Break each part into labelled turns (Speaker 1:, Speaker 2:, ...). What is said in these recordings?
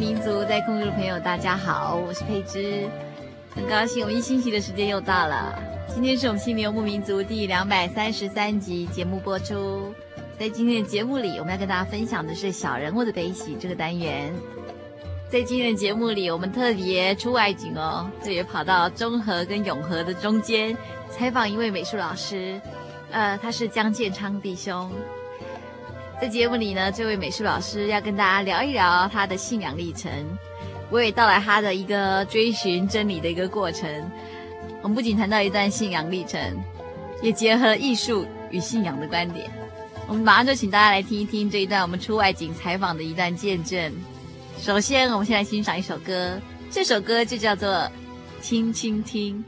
Speaker 1: 民族在空中的朋友大家好，我是佩芝，很高兴我们一星期的时间又到了。今天是我们心灵游牧民族第两百三十三集节目播出。在今天的节目里，我们要跟大家分享的是小人物的悲喜这个单元。在今天的节目里，我们特别出外景哦，特别跑到中和跟永和的中间，采访一位美术老师，呃，他是江建昌弟兄。在节目里呢，这位美术老师要跟大家聊一聊他的信仰历程。我也道来他的一个追寻真理的一个过程。我们不仅谈到一段信仰历程，也结合艺术与信仰的观点。我们马上就请大家来听一听这一段我们出外景采访的一段见证。首先，我们先来欣赏一首歌，这首歌就叫做《轻轻听》。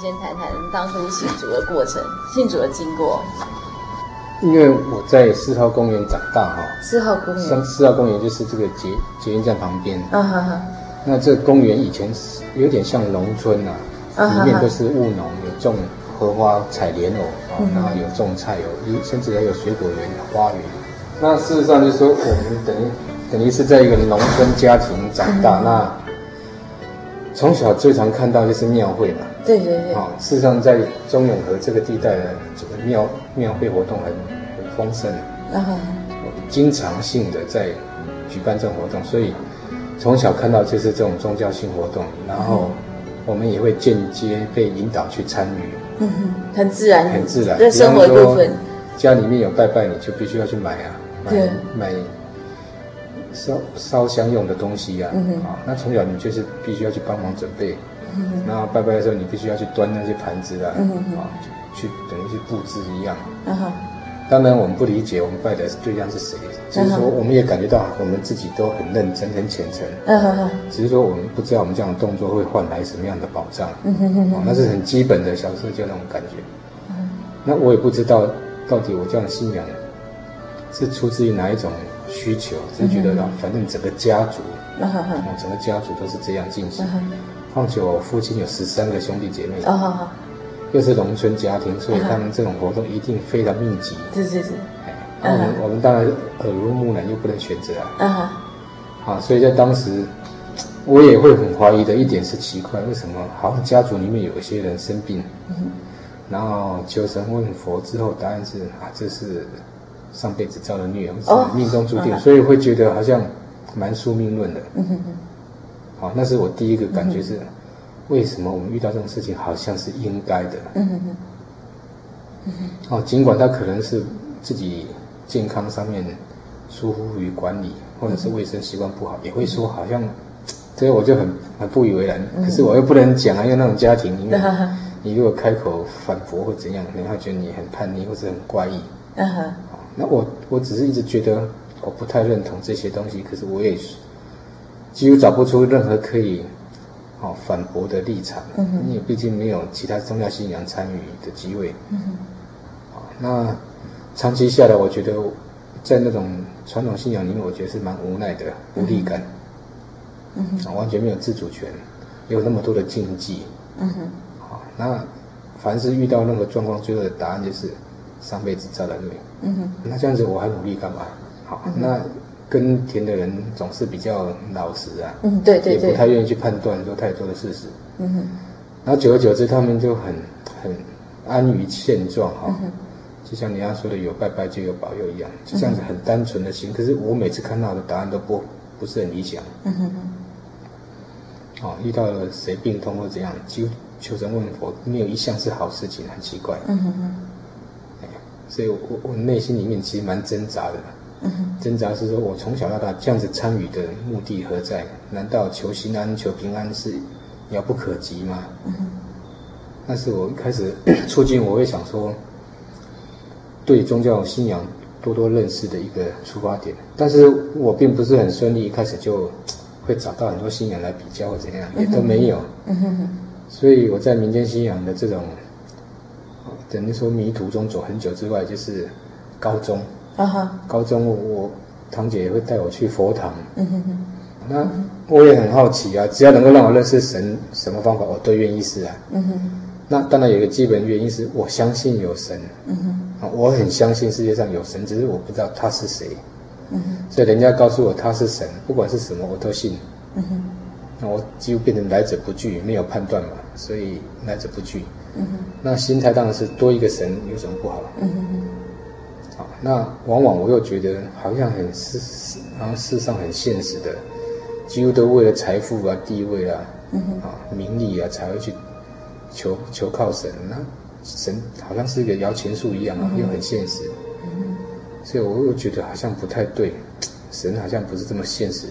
Speaker 1: 先谈谈当初信主的过程，信主的经过。
Speaker 2: 因为我在四号公园长大哈。
Speaker 1: 四号公园。
Speaker 2: 像四号公园就是这个捷捷运站旁边。
Speaker 1: 啊哈哈。
Speaker 2: 那这公园以前是有点像农村呐、啊，里面都是务农，有种荷花、采莲藕啊，然后有种菜，有甚至还有水果园、花园。那事实上就是说，我们等于等于是在一个农村家庭长大，嗯、那从小最常看到就是庙会嘛。
Speaker 3: 对对对。
Speaker 2: 啊，事实上在中永和这个地带呢这个庙庙会活动很很丰盛，啊，经常性的在举办这种活动，所以从小看到就是这种宗教性活动，然后我们也会间接被引导去参与。
Speaker 3: 嗯哼，很自然，
Speaker 2: 很自然，
Speaker 3: 这生活一部分。
Speaker 2: 家里面有拜拜，你就必须要去买啊，买对买烧烧香用的东西呀、啊。啊、嗯哼，那从小你就是必须要去帮忙准备。嗯哼，然后拜拜的时候，你必须要去端那些盘子啊，嗯哼啊，去等于去布置一样。嗯，当然我们不理解我们拜的对象是谁，只是说我们也感觉到我们自己都很认真、很虔诚。嗯哼哼，只是说我们不知道我们这样的动作会换来什么样的保障。嗯哼哼，那是很基本的小时候就那种感觉。嗯，那我也不知道。到底我这样的信仰是出自于哪一种需求？只是觉得啊，反正整个家族，整个家族都是这样进行。况且我父亲有十三个兄弟姐妹，又是农村家庭，所以他们这种活动一定非常密集。是是是。哎，我们我们当然耳濡目染，又不能选择啊。啊，所以在当时，我也会很怀疑的一点是奇怪，为什么好像家族里面有一些人生病？嗯然后求神问佛之后，答案是啊，这是上辈子造的孽，是命中注定，哦、所以会觉得好像蛮宿命论的。嗯哼哼。好，那是我第一个感觉是，嗯、为什么我们遇到这种事情好像是应该的？哦，尽管他可能是自己健康上面疏忽于管理，或者是卫生习惯不好，也会说好像，所以我就很很不以为然。可是我又不能讲啊，因为那种家庭里面。嗯 你如果开口反驳或怎样，人家觉得你很叛逆或者很怪异。嗯哼、uh。Huh. 那我我只是一直觉得我不太认同这些东西，可是我也几乎找不出任何可以好反驳的立场。uh。因为毕竟没有其他宗教信仰参与的机会。嗯哼、uh。那长期下来，我觉得在那种传统信仰里面，我觉得是蛮无奈的，无力感。嗯哼、uh。完全没有自主权，有那么多的禁忌。嗯哼、uh。那凡是遇到任何状况，最后的答案就是上辈子造的孽。嗯哼。那这样子我还努力干嘛？好，嗯、那耕田的人总是比较老实啊。嗯，对对对。也不太愿意去判断说太多的事实。嗯哼。然后久而久之，他们就很很安于现状哈。嗯。就像你要说的，有拜拜就有保佑一样，就这样子很单纯的心。可是我每次看到的答案都不不是很理想。嗯哼。哦，遇到了谁病痛或怎样，就。求神问佛，没有一项是好事情，很奇怪。嗯哼哼。所以我我内心里面其实蛮挣扎的。挣扎是说我从小到大这样子参与的目的何在？难道求心安、求平安是遥不可及吗？嗯。但是我一开始 促进，我会想说，对宗教信仰多多认识的一个出发点。但是我并不是很顺利，一开始就会找到很多信仰来比较或怎样，也都没有。所以我在民间信仰的这种，等于说迷途中走很久之外，就是高中。啊哈。高中我，我堂姐也会带我去佛堂。嗯哼哼。那我也很好奇啊，只要能够让我认识神，什么方法我都愿意试啊。嗯哼。那当然有一个基本原因是我相信有神。嗯哼。我很相信世界上有神，只是我不知道他是谁。嗯哼。所以人家告诉我他是神，不管是什么我都信。嗯哼。那我几乎变成来者不拒，没有判断嘛。所以来者不拒，嗯哼，那心态当然是多一个神有什么不好？嗯哼哼，好，那往往我又觉得好像很世，好像世上很现实的，几乎都为了财富啊、地位啊、嗯，啊、名利啊才会去求求靠神。那神好像是一个摇钱树一样啊，嗯、又很现实。嗯，所以我又觉得好像不太对，神好像不是这么现实，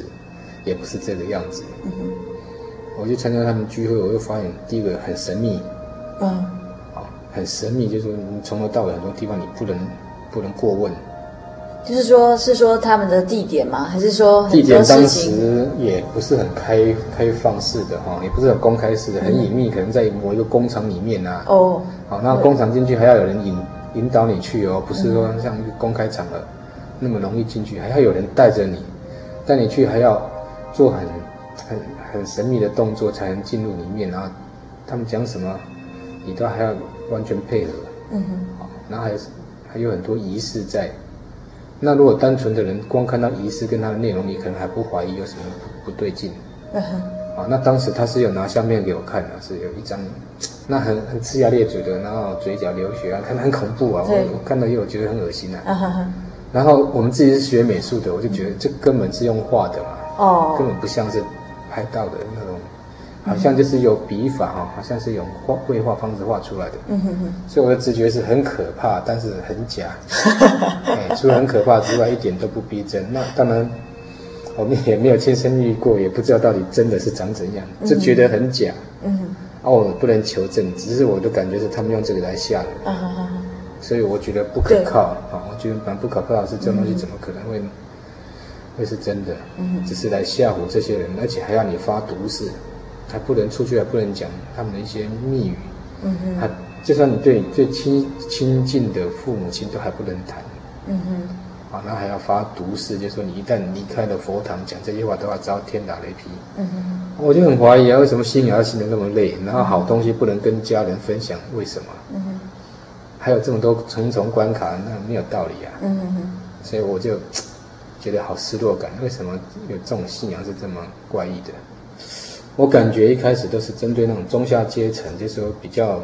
Speaker 2: 也不是这个样子。我去参加他们聚会，我又发现第一个很神秘，嗯，啊，很神秘，就是说你从头到尾很多地方你不能不能过问，
Speaker 3: 就是说，是说他们的地点吗？还是说
Speaker 2: 地点当时也不是很开开放式的哈，也不是很公开式的，很隐秘，可能在某一个工厂里面啊。哦，好，那工厂进去还要有人引引导你去哦，不是说像公开场合那么容易进去，还要有人带着你，带你去还要做很很。很神秘的动作才能进入里面，然后他们讲什么，你都还要完全配合。嗯哼。好，然后还有还有很多仪式在，那如果单纯的人光看到仪式跟它的内容，你可能还不怀疑有什么不对劲。嗯哼。啊，那当时他是有拿相片给我看的，是有一张，那很很呲牙咧嘴的，然后嘴角流血啊，看得很恐怖啊。我我看到以后我觉得很恶心啊。嗯哼哼。然后我们自己是学美术的，我就觉得这根本是用画的嘛。哦。根本不像是拍到的那种。好像就是有笔法哈，好像是用画绘画方式画出来的。嗯哼哼。所以我的直觉是很可怕，但是很假。哎，除了很可怕之外，一点都不逼真。那当然，我们也没有亲身遇过，也不知道到底真的是长怎样，就觉得很假。嗯哼。啊，我不能求证，只是我的感觉是他们用这个来吓人。啊哈哈。所以我觉得不可靠。啊，我觉得蛮不可靠的是，这种东西怎么可能会会是真的？嗯。只是来吓唬这些人，而且还要你发毒誓。还不能出去，还不能讲他们的一些密语。嗯哼，还就算你对你最亲亲近的父母亲都还不能谈。嗯哼，啊，那还要发毒誓，就是说你一旦离开了佛堂，讲这些话都要遭天打雷劈。嗯哼，我就很怀疑啊，为什么信仰要信得那么累？然后好东西不能跟家人分享，为什么？嗯哼，还有这么多重重关卡，那没有道理啊。嗯哼，所以我就觉得好失落感。为什么有这种信仰是这么怪异的？我感觉一开始都是针对那种中下阶层，就是说比较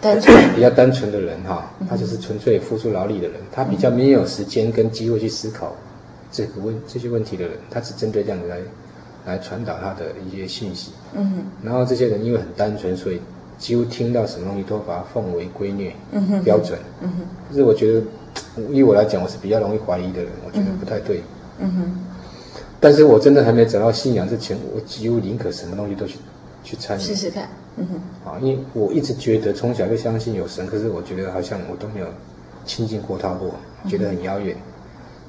Speaker 2: 单纯、比较单纯的人哈，他就是纯粹付出劳力的人，他比较没有时间跟机会去思考这个问这些问题的人，他只针对这样子来来传导他的一些信息。嗯哼。然后这些人因为很单纯，所以几乎听到什么东西都把它奉为圭臬、标准。嗯哼。就是我觉得，以我来讲，我是比较容易怀疑的人，我觉得不太对。嗯哼。但是我真的还没找到信仰之前，我几乎宁可什么东西都去去参与试试看。嗯哼，啊，因为我一直觉得从小就相信有神，可是我觉得好像我都没有亲近过他过，觉得很遥远。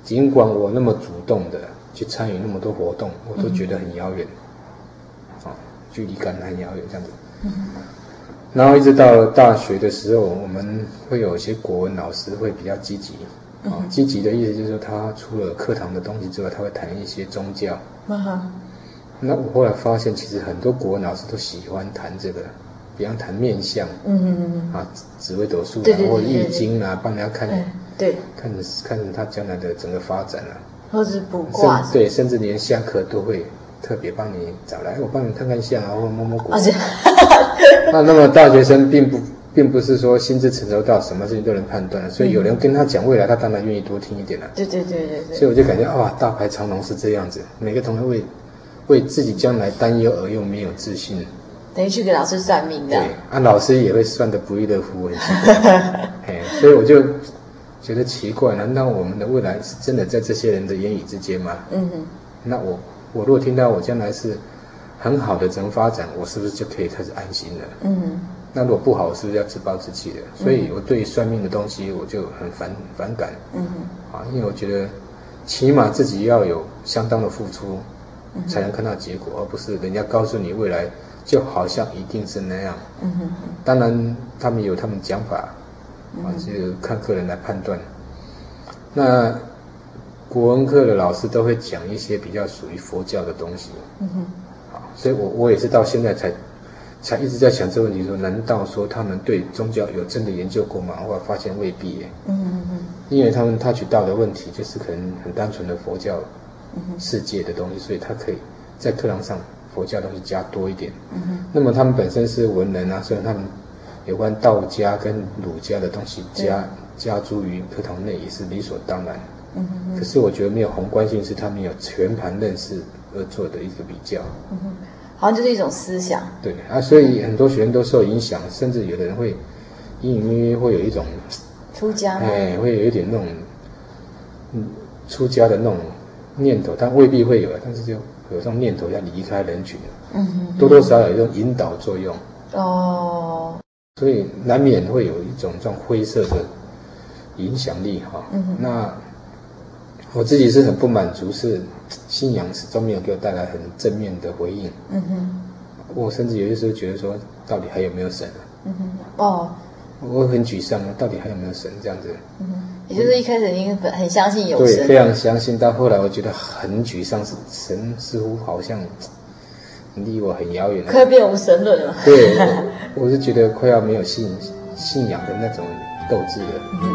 Speaker 2: 尽管我那么主动的去参与那么多活动，我都觉得很遥远。啊，距离感很遥远这样子。嗯。然后一直到大学的时候，我们会有一些国文老师会比较积极。啊，积极的意思就是说，他除了课堂的东西之外，他会谈一些宗教。嗯。那我后来发现，其实很多国文老师都喜欢谈这个，比方谈面相。嗯嗯嗯。啊，紫微斗数啊，或者易经啊，帮人家看。对。看着看着他将来的整个发展啊。
Speaker 3: 或是卜卦。
Speaker 2: 对，甚至连下课都会特别帮你找来，我帮你看看相啊，或摸摸骨。那那么大学生并不。并不是说心智成熟到什么事情都能判断，所以有人跟他讲未来，他当然愿意多听一点了。
Speaker 3: 对对对对对。
Speaker 2: 所以我就感觉哇，大排长龙是这样子，每个同学为为自己将来担忧而又没有自信。
Speaker 3: 等于去给老师算命的。对，
Speaker 2: 啊，老师也会算得不亦乐乎，哎，所以我就觉得奇怪，难道我们的未来是真的在这些人的言语之间吗？嗯哼。那我我如果听到我将来是很好的怎么发展，我是不是就可以开始安心了？嗯哼。那如果不好，是不是要自暴自弃的？所以我对算命的东西我就很反反感。嗯哼，啊，因为我觉得起码自己要有相当的付出，才能看到结果，而不是人家告诉你未来就好像一定是那样。嗯哼，当然他们有他们讲法，啊，就看个人来判断。那国文课的老师都会讲一些比较属于佛教的东西。嗯哼，啊，所以我我也是到现在才。才一直在想这个问题，说难道说他们对宗教有真的研究过吗？后来发现未必耶。嗯嗯嗯。因为他们他取到的问题就是可能很单纯的佛教世界的东西，所以他可以在课堂上佛教东西加多一点。嗯哼。那么他们本身是文人啊，所以他们有关道家跟儒家的东西加加诸于课堂内也是理所当然。嗯哼。可是我觉得没有宏观性，是他们有全盘认识而做的一个比较。嗯哼。
Speaker 3: 好像就是一种思想，
Speaker 2: 对啊，所以很多学生都受影响，甚至有的人会隐隐约约会有一种
Speaker 3: 出家，
Speaker 2: 哎，会有一点那种嗯出家的那种念头，但未必会有，但是就有这种念头要离开人群，嗯哼，多多少少有一种引导作用。哦，所以难免会有一种这种灰色的影响力哈，嗯哼，那。我自己是很不满足，是信仰始终没有给我带来很正面的回应。嗯哼，我甚至有些时候觉得说，到底还有没有神啊？嗯哼，哦，我很沮丧啊，到底还有没有神这样子？嗯哼，
Speaker 3: 也就是一开始已经很相信有
Speaker 2: 神，对，非常相信，到后来我觉得很沮丧，是神似乎好像离我很遥远，
Speaker 3: 快变无神论了。
Speaker 2: 对，我是觉得快要没有信信仰的那种斗志了。嗯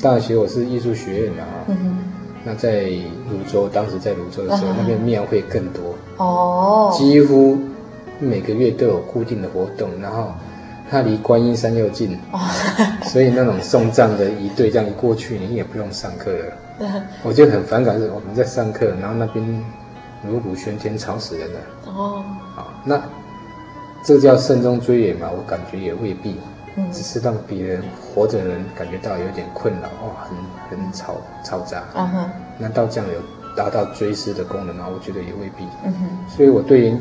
Speaker 2: 大学我是艺术学院的啊。嗯。那在泸州，当时在泸州的时候，那边庙会更多。哦。几乎每个月都有固定的活动，然后它离观音山又近，所以那种送葬的一队这样一过去，你也不用上课了。我就很反感是我们在上课，然后那边锣鼓喧天，吵死人了。哦。好，那。这叫慎终追远嘛？我感觉也未必，嗯，只是让别人活着的人感觉到有点困扰，哦，很很吵嘈杂。嗯哼，难道这样有达到追思的功能吗？我觉得也未必。嗯哼，所以我对于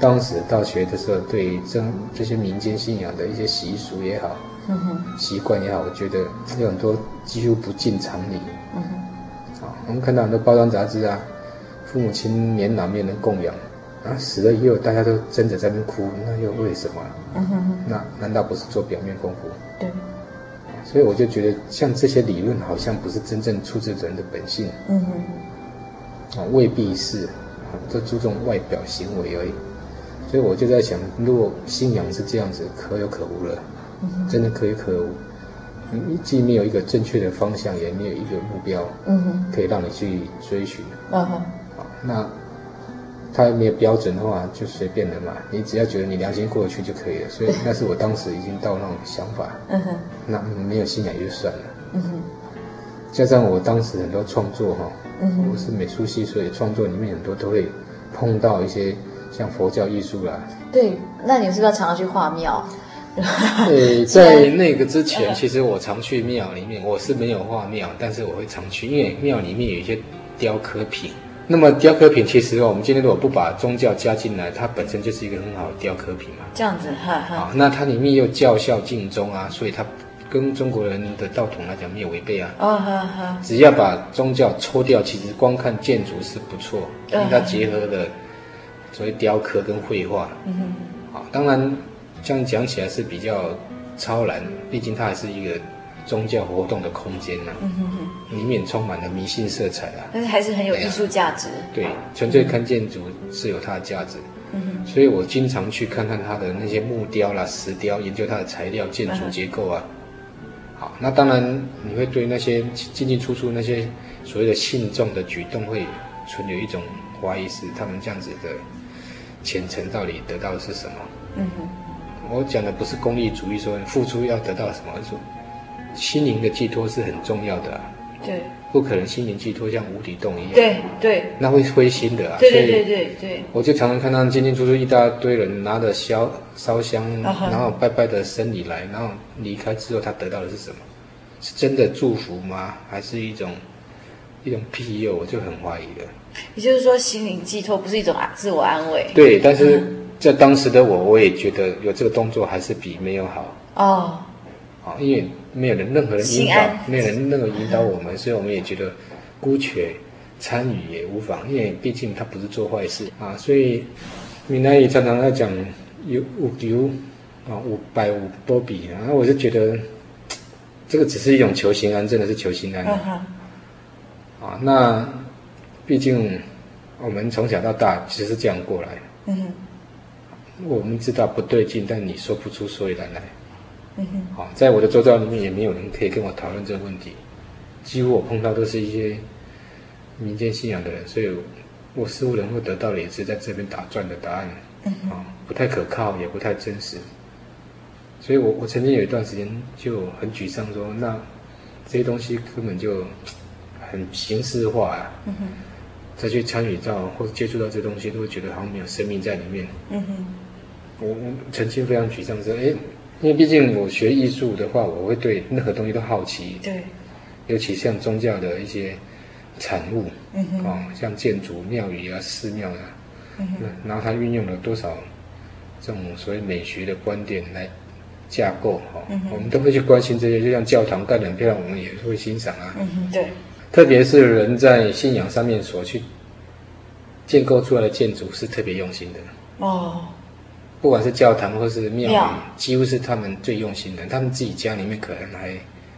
Speaker 2: 当时大学的时候，对于这这些民间信仰的一些习俗也好，嗯哼，习惯也好，我觉得有很多几乎不尽常理。嗯哼，好，我们看到很多包装杂志啊，父母亲年老没人供养。啊，死了以后大家都争着在那边哭，那又为什么？嗯哼哼，那难道不是做表面功夫？对。所以我就觉得，像这些理论好像不是真正出自人的本性。嗯哼。啊，未必是，都注重外表行为而已。所以我就在想，如果信仰是这样子，可有可无了。嗯哼。真的可有可无。你既没有一个正确的方向，也没有一个目标。嗯哼。可以让你去追寻。嗯哼。好，那。他没有标准的话，就随便的嘛。你只要觉得你良心过得去就可以了。所以那是我当时已经到那种想法。嗯哼。那没有信仰也就算了。嗯哼。加上我当时很多创作哈，嗯哼。我是美术系，所以创作里面很多都会碰到一些像佛教艺术啦。
Speaker 3: 对，那你是不是要常常去画庙？
Speaker 2: 对，在那个之前，其实我常去庙里面。我是没有画庙，但是我会常去，因为庙里面有一些雕刻品。那么雕刻品其实哦，我们今天如果不把宗教加进来，它本身就是一个很好的雕刻品嘛。
Speaker 3: 这样子，哈哈。
Speaker 2: 啊，那它里面又教孝敬忠啊，所以它跟中国人的道统来讲没有违背啊。哦，哈哈。只要把宗教抽掉，其实光看建筑是不错，因为它结合了所谓雕刻跟绘画。嗯哼。啊，当然这样讲起来是比较超然，毕竟它还是一个。宗教活动的空间呢、啊，嗯、哼哼里面充满了迷信色彩啊，
Speaker 3: 但是还是很有艺术价值。
Speaker 2: 对，纯粹看建筑是有它的价值。嗯哼，所以我经常去看看它的那些木雕啦、石雕，研究它的材料、建筑结构啊。好，那当然你会对那些进进出出那些所谓的信众的举动会存有一种怀疑，是他们这样子的虔诚到底得到的是什么？嗯哼，我讲的不是功利主义，说付出要得到什么，而是说。心灵的寄托是很重要的，啊，对，不可能心灵寄托像无底洞一样，对对，那会灰心的啊，对对对对对，我就常常看到进进出出一大堆人拿着烧烧香，然后拜拜的僧侣来，然后离开之后，他得到的是什么？是真的祝福吗？还是一种一种庇佑？我就很怀疑了。
Speaker 3: 也就是说，心灵寄托不是一种自我安慰？
Speaker 2: 对，但是在当时的我，我也觉得有这个动作还是比没有好哦。啊，因为没有人任何人引导，没有人任何引导我们，所以我们也觉得姑且参与也无妨，因为毕竟他不是做坏事啊。所以闽南语常常在讲有五有啊五百五波比啊，我就觉得这个只是一种求心安，真的是求心安啊，啊。那毕竟我们从小到大其实是这样过来，嗯哼，我们知道不对劲，但你说不出所以然来。嗯，好，在我的周遭里面也没有人可以跟我讨论这个问题，几乎我碰到都是一些民间信仰的人，所以我似乎能够得到的也是在这边打转的答案，不太可靠，也不太真实，所以我我曾经有一段时间就很沮丧说，说那这些东西根本就很形式化啊，嗯，再去参与到或者接触到这东西，都会觉得好像没有生命在里面，嗯哼，我我曾经非常沮丧说，哎。因为毕竟我学艺术的话，我会对任何东西都好奇。对，尤其像宗教的一些产物，嗯像建筑、庙宇啊、寺庙啊，嗯哼，然后它运用了多少这种所谓美学的观点来架构，哈、哦，嗯、我们都会去关心这些。就像教堂盖得很漂亮，我们也会欣赏啊。嗯哼，对。特别是人在信仰上面所去建构出来的建筑是特别用心的。哦。不管是教堂或是庙宇，庙几乎是他们最用心的。他们自己家里面可能还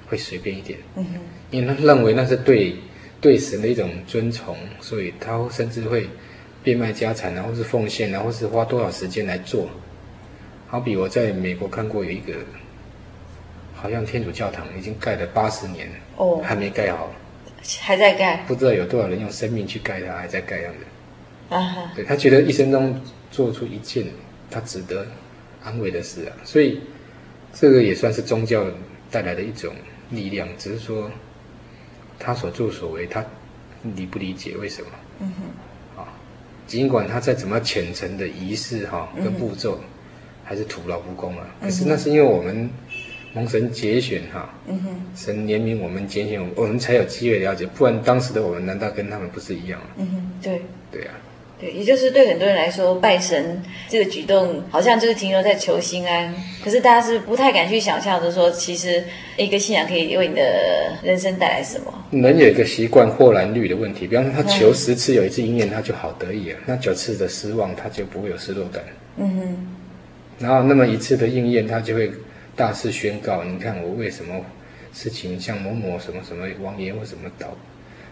Speaker 2: 会随便一点，嗯哼，因为他认为那是对对神的一种尊崇，所以他甚至会变卖家产，然后是奉献，然后是花多少时间来做。好比我在美国看过有一个好像天主教堂已经盖了八十年了，
Speaker 3: 哦，
Speaker 2: 还没盖好，
Speaker 3: 还在盖，
Speaker 2: 不知道有多少人用生命去盖它，还在盖样子。
Speaker 3: 啊哈，
Speaker 2: 对，他觉得一生中做出一件他值得安慰的事啊，所以这个也算是宗教带来的一种力量，只是说他所作所为，他理不理解为什么？嗯哼，啊，尽管他再怎么虔诚的仪式哈、啊、跟步骤，嗯、还是徒劳无功啊。可是那是因为我们。蒙神节选哈，嗯哼，神怜悯我们，节选我们，我们才有机会了解，不然当时的我们难道跟他们不是一样吗？
Speaker 3: 嗯哼，对，
Speaker 2: 对啊，
Speaker 3: 对，也就是对很多人来说，拜神这个举动好像就是停留在求心安，可是大家是不太敢去想象的说，其实一个信仰可以为你的人生带来什么？
Speaker 2: 人有一个习惯豁然率的问题，比方说他求十次有一次应验，他就好得意啊，那九次的失望他就不会有失落感。嗯哼，然后那么一次的应验，他就会。大肆宣告，你看我为什么事情像某某什么什么王爷或什么祷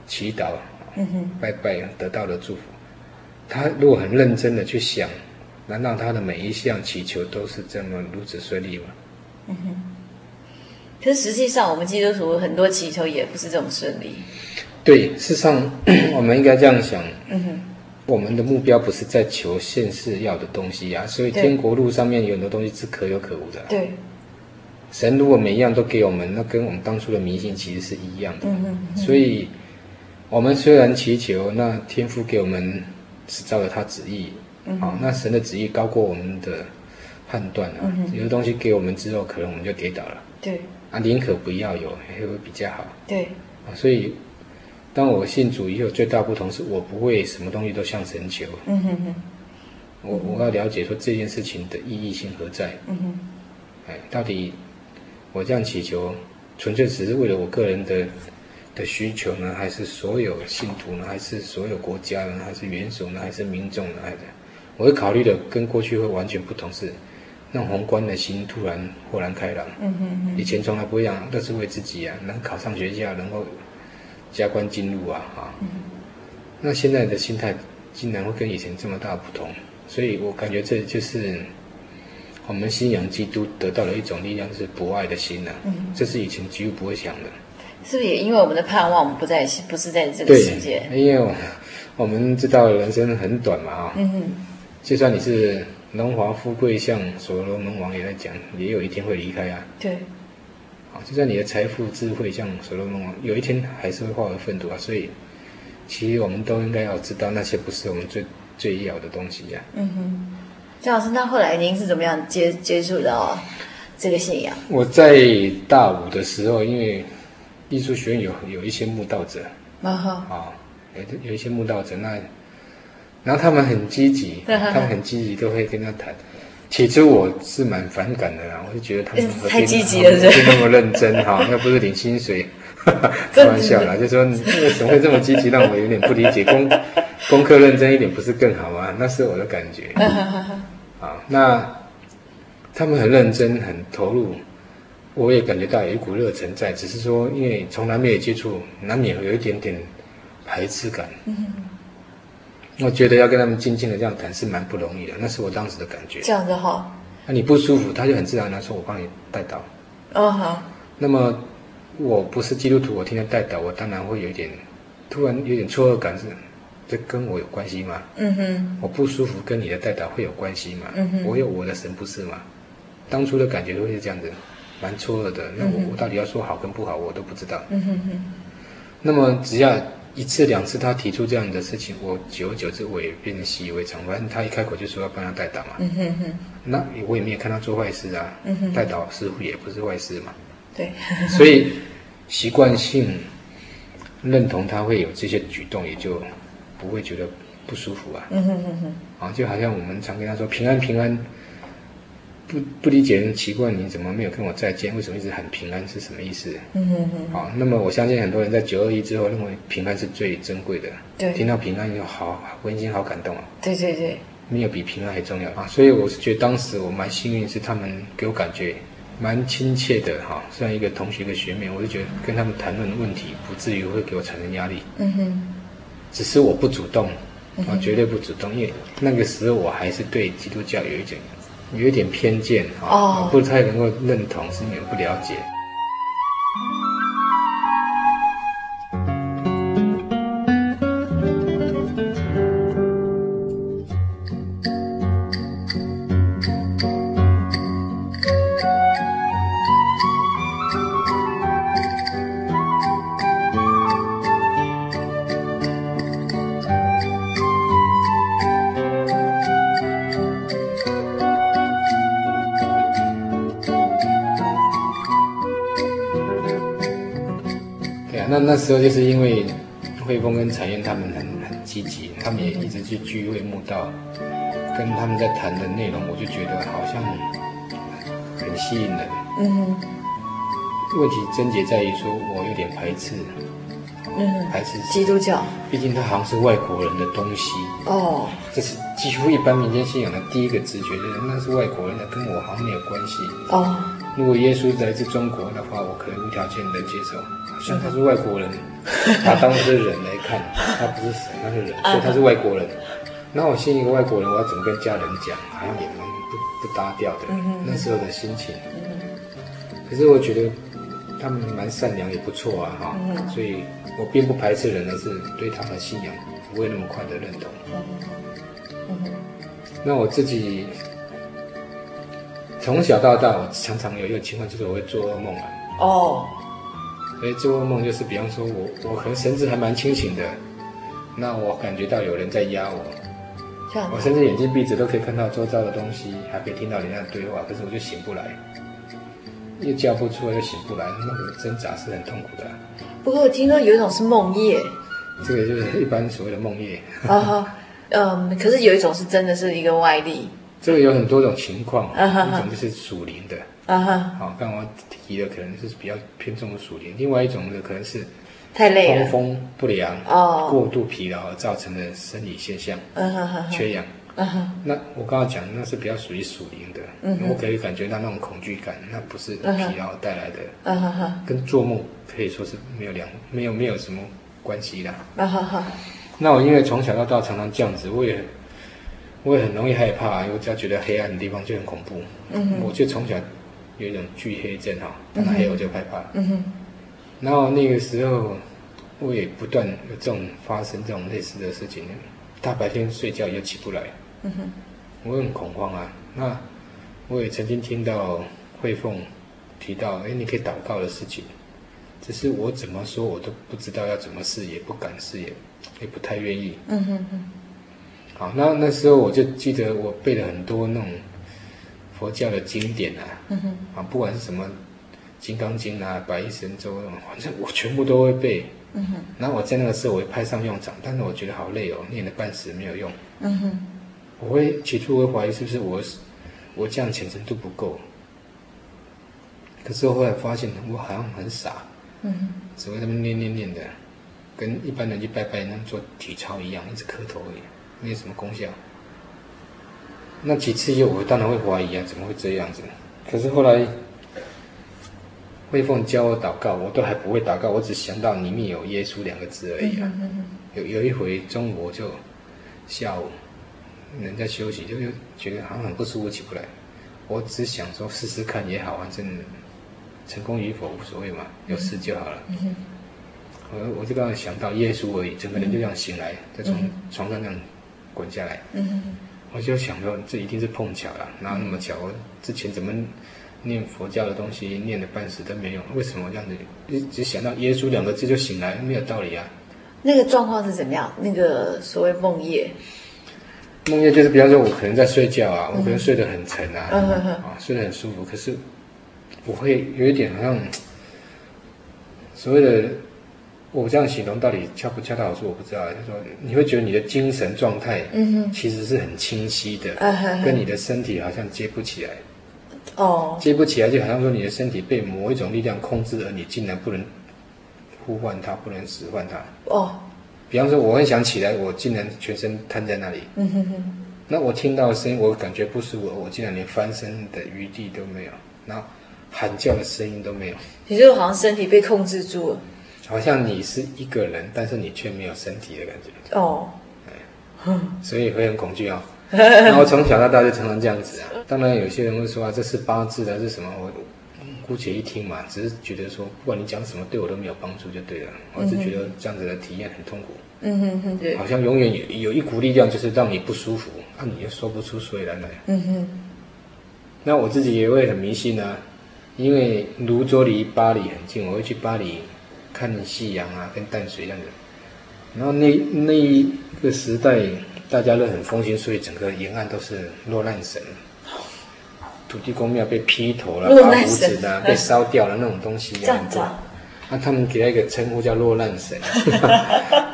Speaker 2: 祈祷，嗯哼，拜拜得到了祝福。他如果很认真的去想，难道他的每一项祈求都是这么如此顺利吗？
Speaker 3: 嗯哼。可是实际上，我们基督徒很多祈求也不是这么顺利。
Speaker 2: 对，事实上 我们应该这样想。嗯哼。我们的目标不是在求现世要的东西呀、啊，所以天国路上面有很多东西是可有可无的。
Speaker 3: 对。
Speaker 2: 神如果每一样都给我们，那跟我们当初的迷信其实是一样的。嗯嗯嗯、所以，我们虽然祈求，那天父给我们是照着他旨意。嗯、好，那神的旨意高过我们的判断啊。嗯、有的东西给我们之后，可能我们就跌倒了。对。啊，宁可不要有，还会比较好？对。啊，所以，当我信主以后，最大不同是我不会什么东西都向神求。嗯哼哼。我我要了解说这件事情的意义性何在。嗯哼。哎，到底。我这样祈求，纯粹只是为了我个人的的需求呢，还是所有信徒呢，还是所有国家呢，还是元首呢，还是民众呢？还是我会考虑的跟过去会完全不同，是让宏观的心突然豁然开朗。嗯哼哼。以前从来不会这样，都是为自己啊，能考上学校，能够加官进禄啊，啊。嗯哼。那现在的心态竟然会跟以前这么大不同，所以我感觉这就是。我们信仰基督得到了一种力量，是博爱的心呐、啊。嗯，这是以前几乎不会想的。
Speaker 3: 是不是也因为我们的盼望，我们不在，不是在这个世界？
Speaker 2: 因为我，我们知道人生很短嘛啊。嗯哼。就算你是荣华富贵，像所罗门王也在讲，也有一天会离开啊。对。啊，就算你的财富智慧像所罗门王，有一天还是会化为粪土啊。所以，其实我们都应该要知道，那些不是我们最最要的东西呀、啊。嗯哼。
Speaker 3: 张老师，那后来您是怎么样接接触到这个信仰？
Speaker 2: 我在大五的时候，因为艺术学院有有一些慕道者，啊哈，啊，有有一些慕道者，那然后他们很积极，他们很积极，都会跟他谈。起初我是蛮反感的啦，我就觉得他们
Speaker 3: 太积极了，就
Speaker 2: 那么认真哈，要不是领薪水，开玩笑啦，就说你怎么会这么积极，让我有点不理解。功功课认真一点不是更好吗？那是我的感觉。啊，那他们很认真、很投入，我也感觉到有一股热忱在。只是说，因为从来没有接触，难免有一点点排斥感。我觉得要跟他们静静的这样谈是蛮不容易的，那是我当时的感觉。
Speaker 3: 这样子哈。
Speaker 2: 那你不舒服，他就很自然的说：“我帮你带到。”哦好。那么我不是基督徒，我天天带导，我当然会有一点突然有点错愕感是。这跟我有关系吗？嗯哼，我不舒服跟你的代祷会有关系吗？嗯哼，我有我的神不是吗？当初的感觉都会是这样子，蛮错愕的。那我、嗯、我到底要说好跟不好，我都不知道。嗯哼哼。那么只要一次两次他提出这样的事情，我久而久之我也变得习以为常。反正他一开口就说要帮他代祷嘛。嗯哼哼。那我也没有看他做坏事啊。嗯哼。代祷似乎也不是坏事嘛。对。所以习惯性认同他会有这些举动，也就。不会觉得不舒服啊，嗯哼哼哼，啊，就好像我们常跟他说平安平安，不不理解人奇怪，你怎么没有跟我再见？为什么一直很平安是什么意思？嗯哼哼，好，那么我相信很多人在九二一之后认为平安是最珍贵的，对，听到平安就好温馨好感动啊，
Speaker 3: 对对对，
Speaker 2: 没有比平安还重要啊，所以我是觉得当时我蛮幸运，是他们给我感觉蛮亲切的哈，虽然一个同学一个学妹，我就觉得跟他们谈论问题不至于会给我产生压力，嗯哼。只是我不主动，我绝对不主动，因为那个时候我还是对基督教有一点有一点偏见啊，哦、不太能够认同，是因为不了解。那那时候就是因为慧峰跟彩燕他们很很积极，他们也一直去聚会慕道，跟他们在谈的内容，我就觉得好像很吸引人。嗯哼。问题症结在于说，我有点排斥。嗯，排斥
Speaker 3: 基督教，
Speaker 2: 毕竟它好像是外国人的东西。哦，这是几乎一般民间信仰的第一个直觉，就是那是外国人的，跟我好像没有关系。哦，如果耶稣来自中国的话，我可能无条件的接受。好像他是外国人，他当是人来看，他不是神，他是人，所以他是外国人。那我信一个外国人，我要怎么跟家人讲？好像也蛮不不搭调的。那时候的心情。可是我觉得他们蛮善良，也不错啊，哈。所以。我并不排斥人，而是对他们的信仰不会那么快的认同。那我自己从小到大，我常常有一个情况，就是我会做噩梦啊。哦。所以做噩梦就是，比方说我我可能神志还蛮清醒的，那我感觉到有人在压我。我甚至眼睛闭着都可以看到周遭的东西，还可以听到人家的对话，可是我就醒不来，又叫不出来，又醒不来，那个挣扎是很痛苦的。
Speaker 3: 不过我听说有一种是梦夜，
Speaker 2: 这个就是一般所谓的梦夜。
Speaker 3: 啊哈，嗯，可是有一种是真的是一个外力。
Speaker 2: 这个有很多种情况，一种就是属灵的，啊哈，好，刚刚我提的可能是比较偏重的属灵，另外一种呢可能是
Speaker 3: 太累了，
Speaker 2: 通风不良，哦，过度疲劳而造成的生理现象，嗯哼哼，缺氧。Uh huh. 那我刚刚讲那是比较属于属灵的，uh huh. 我可以感觉到那种恐惧感，那不是疲劳带来的，uh huh. 跟做梦可以说是没有两没有没有什么关系的。Uh huh. 那我因为从小到大常常这样子，我也我也很容易害怕，因为我只要觉得黑暗的地方就很恐怖。Uh huh. 我就从小有一种惧黑症哈，看到黑我就害怕。嗯哼然后那个时候我也不断有这种发生这种类似的事情，大白天睡觉也起不来。嗯哼，我很恐慌啊。那我也曾经听到慧凤提到，哎，你可以祷告的事情，只是我怎么说，我都不知道要怎么试，也不敢试，也也不太愿意。嗯哼哼。好，那那时候我就记得我背了很多那种佛教的经典啊，嗯哼，啊，不管是什么《金刚经》啊、《百亿神咒》，反正我全部都会背。嗯哼。然后我在那个时候我会派上用场，但是我觉得好累哦，念了半死没有用。嗯哼。我会起初会怀疑是不是我，我这样虔诚度不够。可是我后来发现我好像很傻，嗯，只会那么念念念的，跟一般人去拜拜那做体操一样，一直磕头而已，没有什么功效。那几次以后，我当然会怀疑啊，怎么会这样子？可是后来慧凤教我祷告，我都还不会祷告，我只想到里面有耶稣两个字而已啊。有有一回中午就下午。人在休息，就就觉得好像很不舒服，起不来。我只想说试试看也好，反正成功与否无所谓嘛，有事就好了。我我就刚刚想到耶稣而已，整个人就这样醒来，再从床上这样滚下来。嗯、我就想说这一定是碰巧了，哪有那么巧？我之前怎么念佛教的东西念了半死都没用，为什么这样子？一直想到耶稣两个字就醒来，没有道理啊。
Speaker 3: 那个状况是怎么样？那个所谓梦夜。
Speaker 2: 梦夜就是，比方说，我可能在睡觉啊，我可能睡得很沉啊，啊，睡得很舒服，可是我会有一点好像所谓的，我这样形容到底恰不恰当？我说我不知道，就是说你会觉得你的精神状态，其实是很清晰的，跟你的身体好像接不起来，哦，接不起来，就好像说你的身体被某一种力量控制，而你竟然不能呼唤它，不能使唤它，哦。比方说，我很想起来，我竟然全身瘫在那里。嗯哼哼。那我听到声音，我感觉不舒服，我竟然连翻身的余地都没有，然后喊叫的声音都没有。
Speaker 3: 你就好像身体被控制住了。
Speaker 2: 好像你是一个人，但是你却没有身体的感觉。哦。所以会很恐惧哦。然后从小到大就常常这样子啊。当然有些人会说啊，这是八字的，是什么？我。姑且一听嘛，只是觉得说，不管你讲什么，对我都没有帮助，就对了。我只觉得这样子的体验很痛苦。嗯哼哼，对，好像永远有有一股力量，就是让你不舒服，那、啊、你又说不出所以然来。嗯哼。那我自己也会很迷信啊，因为芦洲离巴黎很近，我会去八里看夕阳啊，跟淡水一样的。然后那那一个时代，大家都很风行，所以整个沿岸都是落难神。土地公庙被劈头了，拔胡子的，被烧掉了那种东西，这样子。那、啊、他们给他一个称呼叫落难神，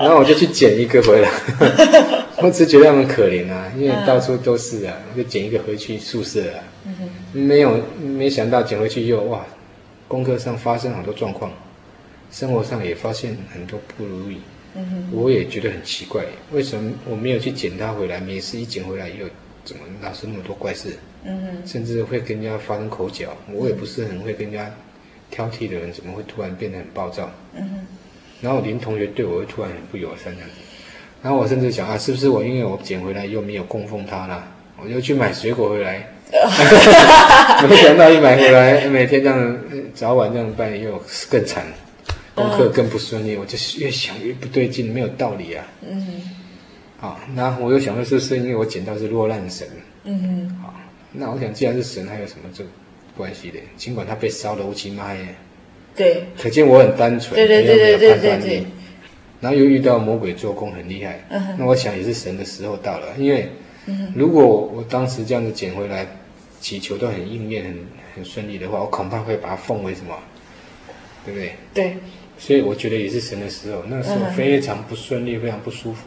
Speaker 2: 然后我就去捡一个回来，我只觉得他们可怜啊，因为到处都是啊，我就捡一个回去宿舍啊，没有没想到捡回去又哇，功课上发生好多状况，生活上也发现很多不如意，我也觉得很奇怪，为什么我没有去捡它回来，每次一捡回来又怎么老是那么多怪事，甚至会跟人家发生口角，我也不是很会跟人家。挑剔的人怎么会突然变得很暴躁？然后林同学对我会突然很不友善这样子。然后我甚至想啊，是不是我因为我捡回来又没有供奉它了，我就去买水果回来。没想到一买回来，每天这样早晚这样办，又更惨，功课更不顺利。我就越想越不对劲，没有道理啊。嗯哼。好，然后我又想说，是不是因为我捡到是落难神？嗯哼。好，那我想既然是神，还有什么这？关系的，尽管他被烧的乌漆嘛黑，
Speaker 3: 对，
Speaker 2: 可见我很单纯，
Speaker 3: 对对对对对对对。
Speaker 2: 然后又遇到魔鬼做工很厉害，嗯，那我想也是神的时候到了，因为，如果我当时这样子捡回来，祈求都很应验、很很顺利的话，我恐怕会把它奉为什么，对不对？
Speaker 3: 对。
Speaker 2: 所以我觉得也是神的时候，那个时候非常不顺利，非常不舒服。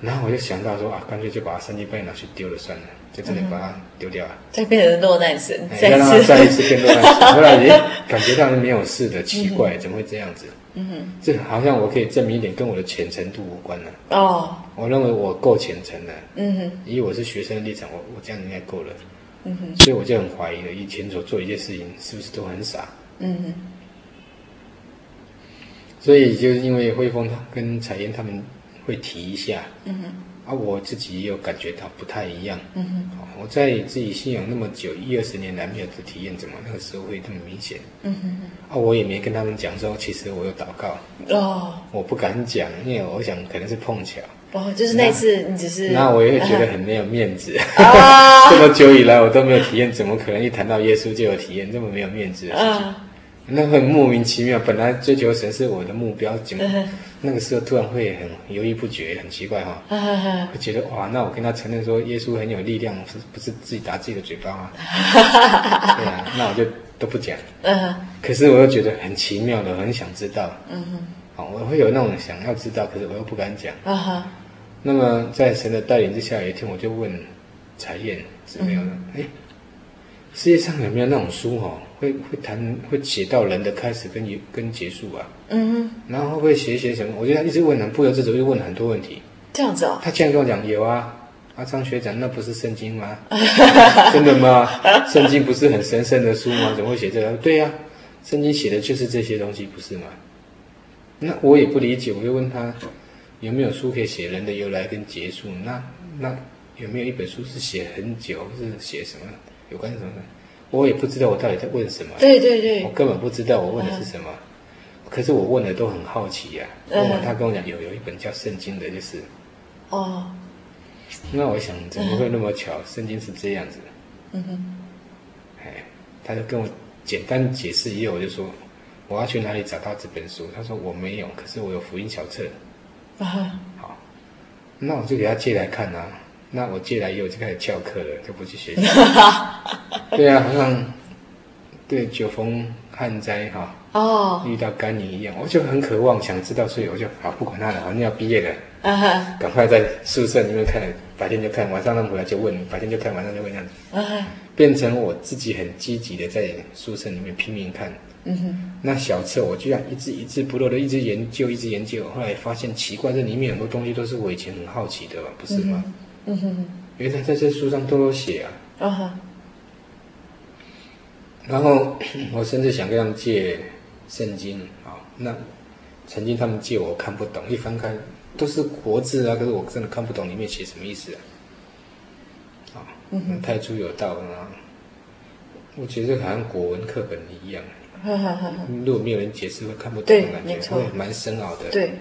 Speaker 2: 然后我就想到说啊，干脆就把三更半夜拿去丢了算了。就真的把它丢掉了，
Speaker 3: 再变成落难神，
Speaker 2: 再让他再一次变落难神。后来也，感觉到是没有事的，奇怪，怎么会这样子？嗯哼，这好像我可以证明一点，跟我的虔诚度无关了。哦，我认为我够虔诚了。嗯哼，以我是学生的立场，我我这样应该够了。嗯哼，所以我就很怀疑了，以前所做一件事情是不是都很傻？嗯哼，所以就是因为慧峰他跟彩燕他们会提一下。嗯哼。啊，我自己也有感觉到不太一样。嗯哼，我在自己信仰那么久，一二十年来没有的体验，怎么那个时候会这么明显？嗯哼，啊，我也没跟他们讲说，其实我有祷告。哦，我不敢讲，因为我想可能是碰巧。
Speaker 3: 哦，就是那次你只是……
Speaker 2: 那我也会觉得很没有面子。啊，这么久以来我都没有体验，怎么可能一谈到耶稣就有体验？这么没有面子的事情。啊那很莫名其妙，本来追求神是我的目标，怎么那个时候突然会很犹豫不决，很奇怪哈、哦。会觉得哇，那我跟他承认说耶稣很有力量，是不是自己打自己的嘴巴啊？对啊，那我就都不讲。可是我又觉得很奇妙的，很想知道。嗯哼。好，我会有那种想要知道，可是我又不敢讲。那么在神的带领之下，有一天我就问彩燕是没有的。哎，世界上有没有那种书哈？会会谈会写到人的开始跟结跟结束啊，嗯哼，然后会写写什么？我觉得他一直问很不由自主，就问了很多问题。
Speaker 3: 这样子哦。
Speaker 2: 他竟然跟我讲有啊，阿张学长，那不是圣经吗？真的吗？圣经不是很神圣的书吗？怎么会写这个？对呀、啊，圣经写的就是这些东西，不是吗？那我也不理解，我就问他有没有书可以写人的由来跟结束？那那有没有一本书是写很久，是写什么有关什么的？我也不知道我到底在问什么，
Speaker 3: 对对对，
Speaker 2: 我根本不知道我问的是什么，可是我问的都很好奇呀。问完他跟我讲有有一本叫圣经的，就是，哦，那我想怎么会那么巧？圣经是这样子，嗯哼，哎，他就跟我简单解释一下，我就说我要去哪里找到这本书？他说我没有，可是我有福音小册，啊，好，那我就给他借来看啊。那我借来以后就开始翘课了，就不去学习。对啊，好像对九逢旱灾哈，哦，遇到甘霖一样，我就很渴望想知道，所以我就好不管他了，反正要毕业了，啊哈，赶快在宿舍里面看，白天就看，晚上他们回来就问，白天就看，晚上就问这样子，啊哈，变成我自己很积极的在宿舍里面拼命看，嗯哼，那小册我居然一字一字不漏的一直研究，一直研究，后来发现奇怪，这里面很多东西都是我以前很好奇的，不是吗？嗯嗯哼，因为他在这书上都有写啊。啊哈。然后 我甚至想跟他们借圣经啊，那曾经他们借我看不懂，一翻开都是国字啊，可是我真的看不懂里面写什么意思啊。啊，嗯，太初有道啊，我觉得好像国文课本一样。哈哈哈。如果没有人解释，会看不懂的感觉，会蛮深奥的。对。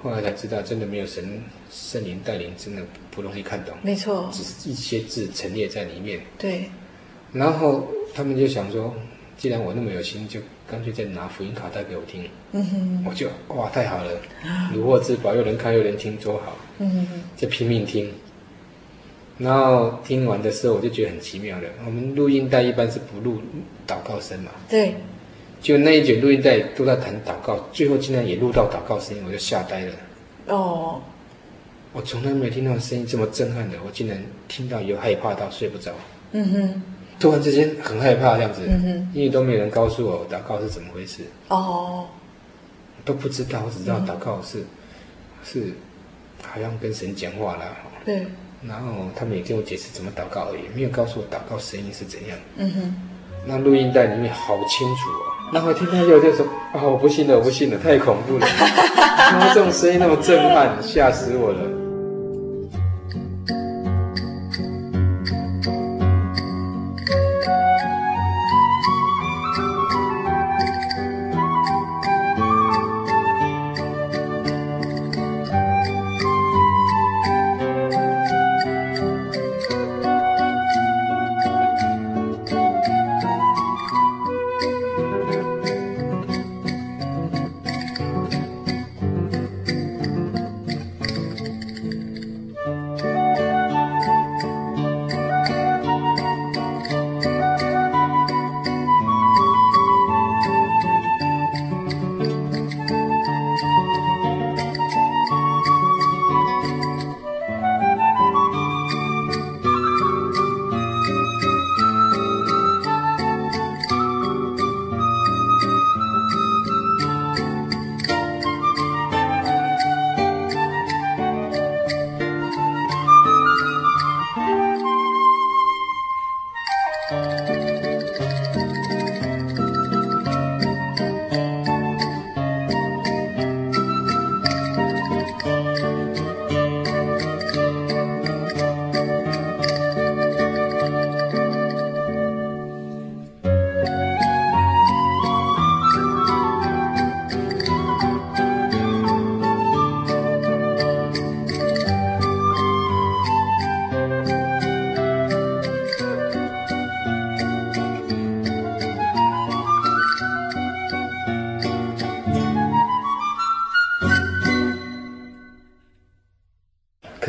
Speaker 2: 后来才知道，真的没有神圣灵带领，真的不容易看懂。没错，只是一些字陈列在里面。对。然后他们就想说，既然我那么有心，就干脆再拿福音卡带给我听。嗯哼。我就哇，太好了，如获至宝，又能看又能听，多好。嗯哼。就拼命听。然后听完的时候，我就觉得很奇妙了。我们录音带一般是不录祷告声嘛？对。就那一卷录音带都在谈祷告，最后竟然也录到祷告声音，我就吓呆了。
Speaker 3: 哦，
Speaker 2: 我从来没有听到声音这么震撼的，我竟然听到，有害怕到睡不着。
Speaker 3: 嗯哼，
Speaker 2: 突然之间很害怕这样子，
Speaker 3: 嗯哼，
Speaker 2: 因为都没有人告诉我祷告是怎么回事。
Speaker 3: 哦，
Speaker 2: 都不知道，我只知道祷告是、嗯、是好像跟神讲话啦。
Speaker 3: 对。
Speaker 2: 然后他们也跟我解释怎么祷告而已，没有告诉我祷告声音是怎样。
Speaker 3: 嗯哼。
Speaker 2: 那录音带里面好清楚哦。然后听到又就说啊，我不信了，我不信了，太恐怖了。然后这种声音那么震撼，吓死我了。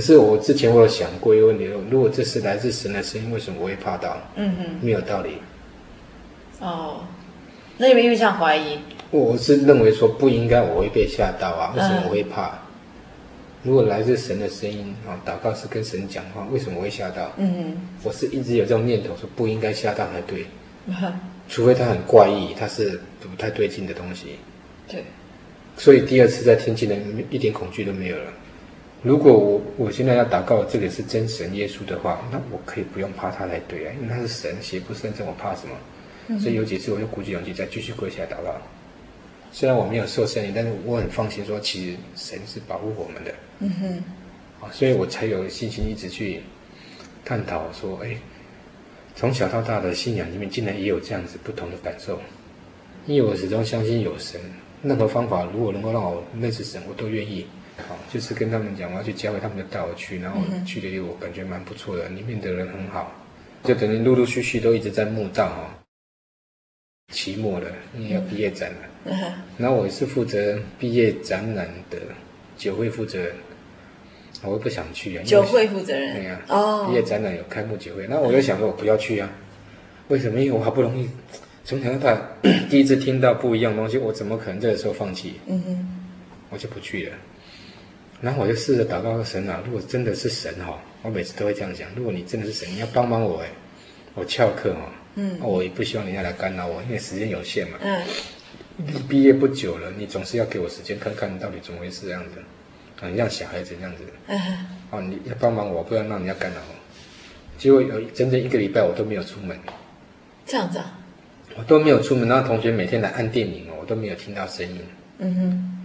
Speaker 2: 是我之前我有想过一个问题：如果这是来自神的声音，为什么我会怕到？
Speaker 3: 嗯哼，
Speaker 2: 没有道理。
Speaker 3: 哦，那有没有遇上怀疑？
Speaker 2: 我是认为说不应该，我会被吓到啊？为什么我会怕？嗯、如果来自神的声音啊，祷告是跟神讲话，为什么我会吓到？
Speaker 3: 嗯哼，
Speaker 2: 我是一直有这种念头，说不应该吓到才对。
Speaker 3: 嗯，
Speaker 2: 除非他很怪异，他是不太对劲的东西。
Speaker 3: 对。
Speaker 2: 所以第二次在天气呢，一点恐惧都没有了。如果我我现在要祷告，这个是真神耶稣的话，那我可以不用怕他来对啊，因为他是神，邪不胜正，我怕什么？嗯、所以有几次我就鼓起勇气再继续跪下来祷告。虽然我没有受圣灵，但是我很放心说，其实神是保护我们的。
Speaker 3: 嗯哼。
Speaker 2: 啊，所以我才有信心一直去探讨说，哎，从小到大的信仰里面，竟然也有这样子不同的感受。因为我始终相信有神，任何方法如果能够让我认识神，我都愿意。好，就是跟他们讲，我要去教会，他们就带我去，然后去的我感觉蛮不错的，里面的人很好，就等于陆陆续续都一直在慕道哈。期末了，因为要毕业展了，嗯、然后我是负责毕业展览的酒会负责人，我又不想去啊。
Speaker 3: 酒会负责人。
Speaker 2: 对呀、啊。哦。毕业展览有开幕酒会，那我就想说，我不要去啊。为什么？因为我好不容易从小到大 第一次听到不一样的东西，我怎么可能这个时候放弃？
Speaker 3: 嗯哼。
Speaker 2: 我就不去了。然后我就试着祷告神啊，如果真的是神哈，我每次都会这样讲，如果你真的是神，你要帮帮我哎，我翘课哈，嗯，我也不希望人家来干扰我，因为时间有限嘛，
Speaker 3: 嗯，
Speaker 2: 毕业不久了，你总是要给我时间看看你到底怎么回事这样子，啊，你像小孩子这样子，嗯，哦，你要帮忙我，不要让人家干扰我，结果有整整一个礼拜我都没有出门，
Speaker 3: 这样子啊，
Speaker 2: 我都没有出门，然后同学每天来按电铃哦，我都没有听到声音，
Speaker 3: 嗯哼。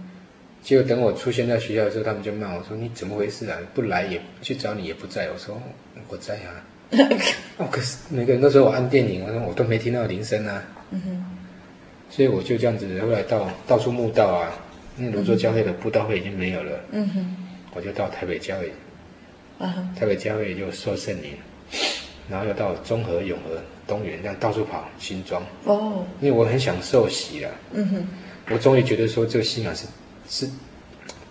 Speaker 2: 结果等我出现在学校的时候，他们就骂我说：“你怎么回事啊？不来也去找你也不在。”我说：“我在啊。” 哦，可是每个人都说我按电铃，我说我都没听到铃声啊。
Speaker 3: 嗯哼。
Speaker 2: 所以我就这样子，后来到到处慕道啊。那芦洲教会的布道会已经没有了。
Speaker 3: 嗯哼。
Speaker 2: 我就到台北教会。
Speaker 3: 嗯哼。
Speaker 2: 台北教会就受圣灵，然后又到中和、永和、东园，这样到处跑新庄。
Speaker 3: 哦。
Speaker 2: 因为我很享受洗了。
Speaker 3: 嗯哼。
Speaker 2: 我终于觉得说这个信仰是。是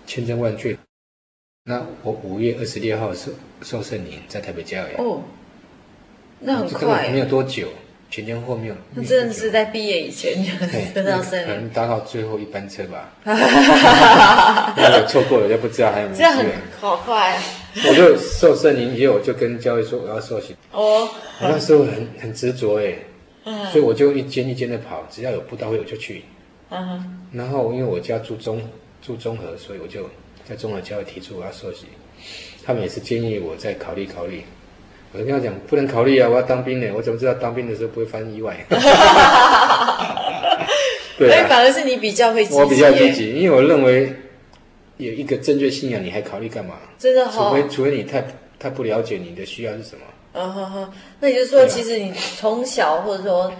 Speaker 2: 千真万确。那我五月二十六号受受圣灵，在台北教会。
Speaker 3: 哦，那很快，
Speaker 2: 没有多久前前后后没有。
Speaker 3: 那真的是在毕业以前就得到森林，
Speaker 2: 可能搭到最后一班车吧。那有错过了就不知道还有没有。
Speaker 3: 这样很好快啊！
Speaker 2: 我就受圣灵以后，我就跟教会说我要受洗。
Speaker 3: 哦。
Speaker 2: 我那时候很很执着哎，嗯，所以我就一间一间的跑，只要有布道会我就去。嗯哼。然后因为我家住中住中和，所以我就在中和教会提出我要受洗。他们也是建议我再考虑考虑。我就跟他讲，不能考虑啊！我要当兵呢，我怎么知道当兵的时候不会发生意外？
Speaker 3: 对啊，反而是你比较会积极。
Speaker 2: 我比较积极，因为我认为有一个正确信仰，你还考虑干嘛？
Speaker 3: 真的好，
Speaker 2: 除非除非你太太不了解你的需要是什么。
Speaker 3: 嗯哼哼，那也就是说，其实你从小或者说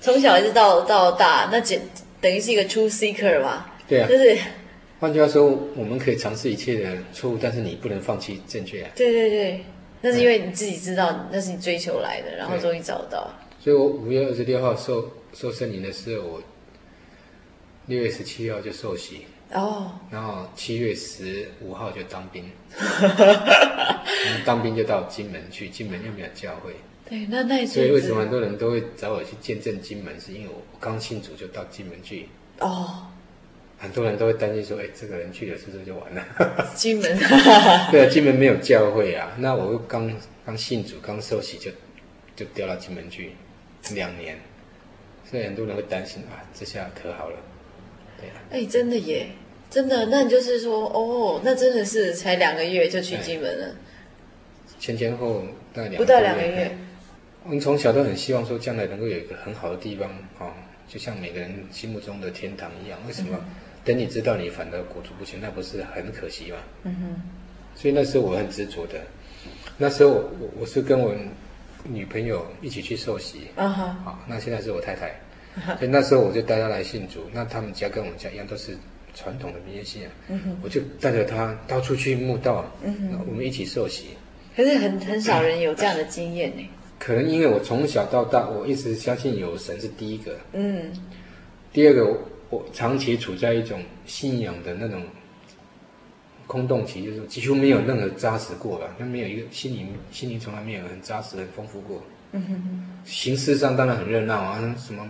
Speaker 3: 从小一直到到大，那简等于是一个 true seeker 吧？
Speaker 2: 对啊，
Speaker 3: 就是
Speaker 2: 换句话说，我们可以尝试一切的错误，但是你不能放弃正确啊。
Speaker 3: 对对对。那是因为你自己知道那是你追求来的，然后终于找到。
Speaker 2: 所以我五月二十六号受受圣灵的时候，我六月十七号就受洗哦，然后七月十五号就当兵，当兵就到金门去，金门又没有教会。
Speaker 3: 对，那那
Speaker 2: 所以为什么很多人都会找我去见证金门？是因为我刚信主就到金门去哦。很多人都会担心说：“哎，这个人去了是不是就完了？”
Speaker 3: 金门，
Speaker 2: 对啊，金门没有教会啊。那我又刚刚信主，刚受洗就就调到金门去两年，所以很多人会担心啊，这下可好了，对啊。
Speaker 3: 哎，真的耶，真的。那你就是说，哦，那真的是才两个月就去金门了，
Speaker 2: 前前后大概两
Speaker 3: 不到两个月。
Speaker 2: 我们从小都很希望说，将来能够有一个很好的地方啊，就像每个人心目中的天堂一样。为什么？嗯等你知道你反而裹足不前，那不是很可惜吗？嗯哼。所以那时候我很执着的，那时候我我是跟我女朋友一起去受洗。啊哈。好，那现在是我太太。所以那时候我就带她来信主。那他们家跟我们家一样，都是传统的民间信仰。嗯哼。我就带着她到处去慕道。嗯哼。我们一起受洗。
Speaker 3: 可是很很少人有这样的经验呢。
Speaker 2: 可能因为我从小到大，我一直相信有神是第一个。嗯。第二个。我长期处在一种信仰的那种空洞期，就是几乎没有任何扎实过了，就没有一个心灵心灵从来没有很扎实、很丰富过。嗯哼哼。形式上当然很热闹啊，什么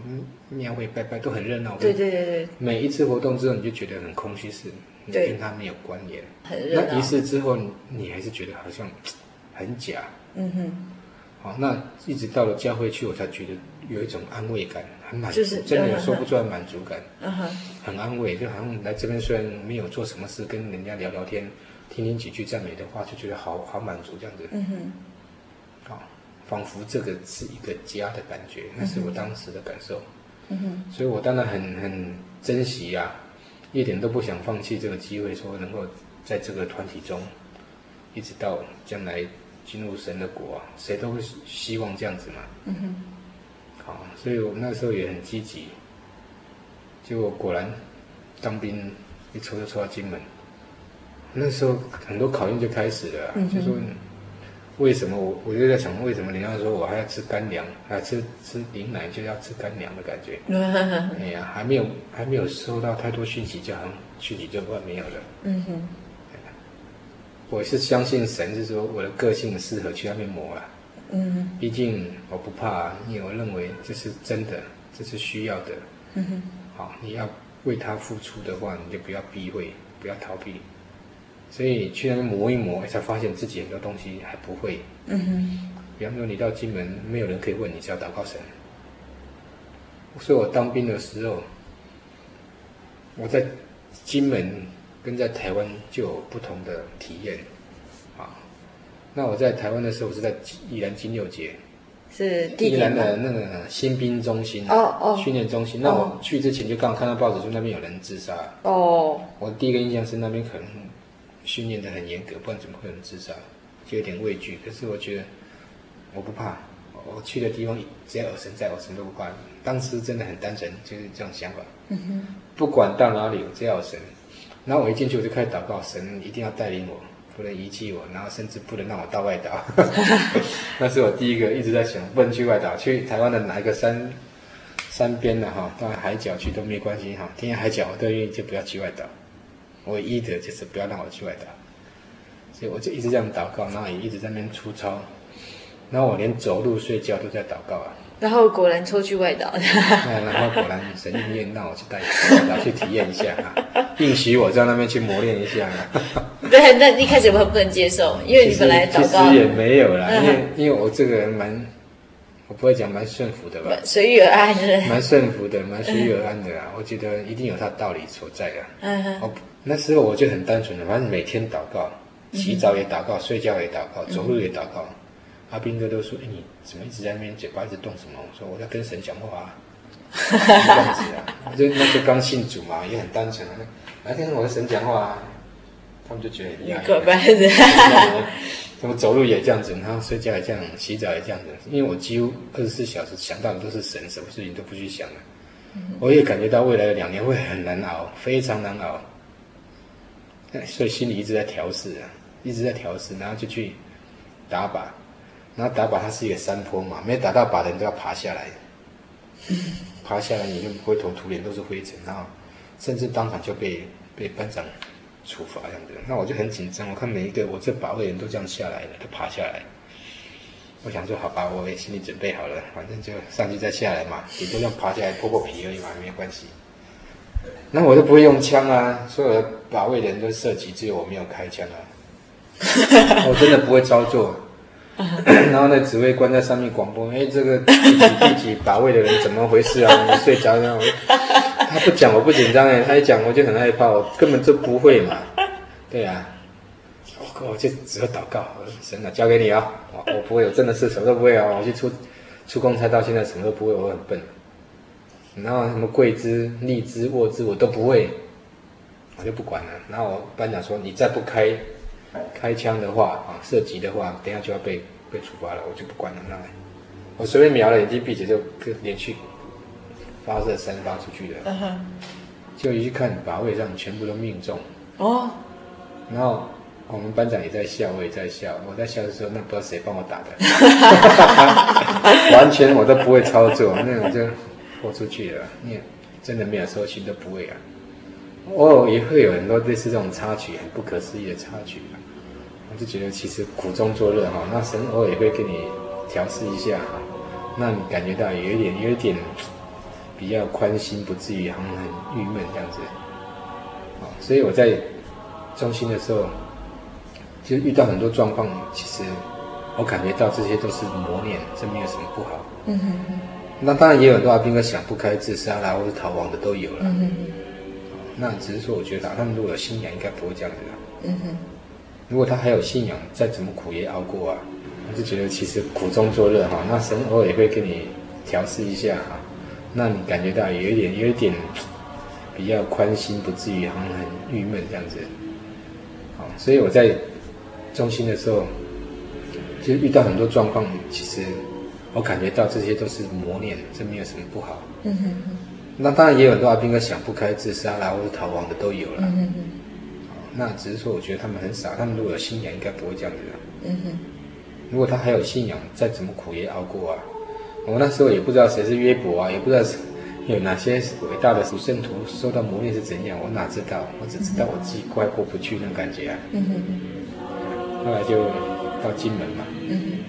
Speaker 2: 庙会拜拜都很热闹。
Speaker 3: 对对对对。
Speaker 2: 每一次活动之后，你就觉得很空虚，是，你跟他没有关联。
Speaker 3: 很热闹。
Speaker 2: 那仪式之后，你还是觉得好像 很假。嗯哼。好，那一直到了教会去，我才觉得有一种安慰感。很满足，就是、真的有说不出来满足感，嗯哼，很安慰，就好像来这边虽然没有做什么事，跟人家聊聊天，听听几句赞美的话，就觉得好好满足这样子，嗯哼，好，仿佛这个是一个家的感觉，那是我当时的感受，嗯哼，所以我当然很很珍惜呀、啊，一点都不想放弃这个机会，说能够在这个团体中，一直到将来进入神的国啊，谁都会希望这样子嘛，嗯哼。好，所以我那时候也很积极，结果果然当兵一抽就抽到金门。那时候很多考验就开始了，嗯、就说为什么我我就在想，为什么人家说我还要吃干粮，还要吃吃牛奶，就要吃干粮的感觉？哎呀，还没有还没有收到太多讯息，就好像讯息就快没有了。嗯哼，我是相信神是说我的个性适合去那边磨了。嗯，毕竟我不怕，因为我认为这是真的，这是需要的。嗯哼，好，你要为他付出的话，你就不要避讳，不要逃避。所以去那边磨一磨，才发现自己很多东西还不会。嗯哼，比方说你到金门，没有人可以问你，只要祷告神。所以我当兵的时候，我在金门跟在台湾就有不同的体验。那我在台湾的时候我是在宜兰金六街，
Speaker 3: 是宜
Speaker 2: 兰的那个新兵中心哦哦训练中心。那我去之前就刚好看到报纸说那边有人自杀哦。我第一个印象是那边可能训练的很严格，不然怎么会有人自杀？就有点畏惧。可是我觉得我不怕，我去的地方只要有神在，我什么都不怕。当时真的很单纯，就是这种想法。嗯哼。不管到哪里，我只要有神。然后我一进去我就开始祷告，神一定要带领我。不能遗弃我，然后甚至不能让我到外岛。那是我第一个一直在想，不能去外岛，去台湾的哪一个山山边的哈，到海角去都没关系哈，天涯海角我都愿意，就不要去外岛。唯一的就是不要让我去外岛，所以我就一直这样祷告，然后也一直在那边出操，然后我连走路睡觉都在祷告啊。
Speaker 3: 然后果然抽去外岛，
Speaker 2: 然后果然神应验，让我去带外岛去体验一下啊，应许我在那边去磨练一下啊。
Speaker 3: 对，那一开始我很不能接受，因为你本来祷告
Speaker 2: 其实也没有啦，因为因为我这个人蛮，我不会讲蛮顺服的吧，
Speaker 3: 随遇而安的，
Speaker 2: 蛮顺服的，蛮随遇而安的啦。我觉得一定有它道理所在啊。嗯哼，那时候我就很单纯的，反正每天祷告，洗澡也祷告，睡觉也祷告，走路也祷告。阿斌哥都说：“哎，你怎么一直在那边嘴巴一直动什么？”我说：“我在跟神讲话啊。”这样子啊，就那时候刚信主嘛，也很单纯啊。哪天我跟神讲话啊，他们就觉得很压抑。可怪的，怎么走路也这样子，然后睡觉也这样，洗澡也这样子。因为我几乎二十四小时想到的都是神，什么事情都不去想了。我也感觉到未来的两年会很难熬，非常难熬。所以心里一直在调试啊，一直在调试，然后就去打靶。然后打靶，它是一个山坡嘛，没打到靶的人都要爬下来，爬下来你就灰头土脸都是灰尘，然后甚至当场就被被班长处罚这样子。那我就很紧张，我看每一个我这靶位人都这样下来了，都爬下来。我想说好吧，我也心里准备好了，反正就上去再下来嘛，也就这样爬下来破破皮而已嘛，没关系。那我就不会用枪啊，所有的靶位的人都射击，只有我没有开枪啊，我真的不会操作。然后那指挥官在上面广播：“哎，这个第几第几把位的人怎么回事啊？你睡着了？” 他不讲我不紧张哎，他一讲我就很害怕，我根本就不会嘛。对啊，我我就只会祷告，神啊，交给你啊！我我不会，我真的是什么都不会啊！我去出出公差到现在什么都不会，我很笨。然后什么跪姿、立姿、卧姿我都不会，我就不管了。然后我班长说：“你再不开。”开枪的话啊，射击的话，等下就要被被处罚了，我就不管了。那我随便瞄了，眼睛闭着就就连续发射三发出去了。Uh huh. 就一去看靶位上全部都命中。哦。Oh. 然后我们班长也在笑，我也在笑。我在笑的时候，那不知道谁帮我打的。完全我都不会操作，那我就豁出去了。你真的没有收心都不会啊。偶尔也会有很多类似这种插曲，很不可思议的插曲。我就觉得其实苦中作乐哈，那神偶尔也会给你调试一下哈，那你感觉到有一点有一点比较宽心，不至于很很郁闷这样子。所以我在中心的时候，就遇到很多状况，其实我感觉到这些都是磨练，这没有什么不好。嗯哼哼。那当然也有很多阿兵哥想不开自杀啦，或者逃亡的都有了。嗯哼哼。那只是说，我觉得他们如果有信仰，应该不会这样子的。嗯哼。如果他还有信仰，再怎么苦也熬过啊！我就觉得其实苦中作乐哈，那神偶尔也会给你调试一下哈，那你感觉到有一点有一点比较宽心，不至于很很郁闷这样子。好，所以我在中心的时候，就遇到很多状况，其实我感觉到这些都是磨练，这没有什么不好。嗯哼哼。那当然也有很多阿兵哥想不开自杀啦，或者逃亡的都有了。嗯哼哼。那只是说，我觉得他们很傻。他们如果有信仰，应该不会这样子的。嗯哼。如果他还有信仰，再怎么苦也熬过啊。我那时候也不知道谁是约伯啊，也不知道有哪些伟大的主圣徒受到磨练是怎样，我哪知道？我只知道我自己快过不去那种感觉啊。嗯哼。后来就到金门嘛。嗯哼。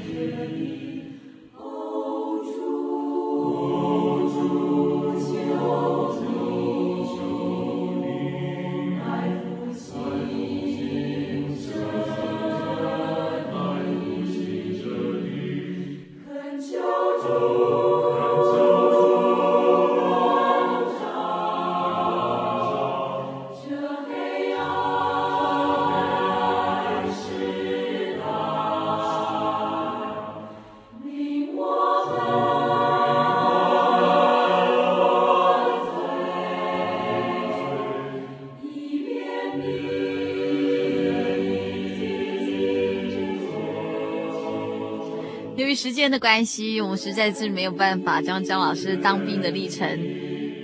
Speaker 1: 时间的关系，我们实在是没有办法将江老师当兵的历程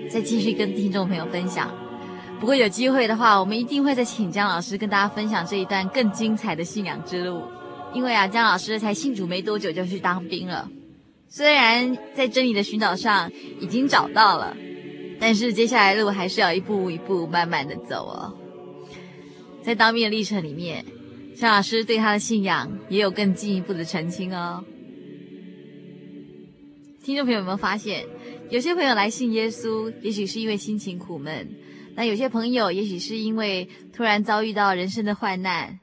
Speaker 1: 再继续跟听众朋友分享。不过有机会的话，我们一定会再请江老师跟大家分享这一段更精彩的信仰之路。因为啊，江老师才信主没多久就去当兵了，虽然在真理的寻找上已经找到了，但是接下来的路还是要一步一步慢慢的走哦。在当兵的历程里面，江老师对他的信仰也有更进一步的澄清哦。听众朋友有没有发现，有些朋友来信耶稣，也许是因为心情苦闷；那有些朋友，也许是因为突然遭遇到人生的患难，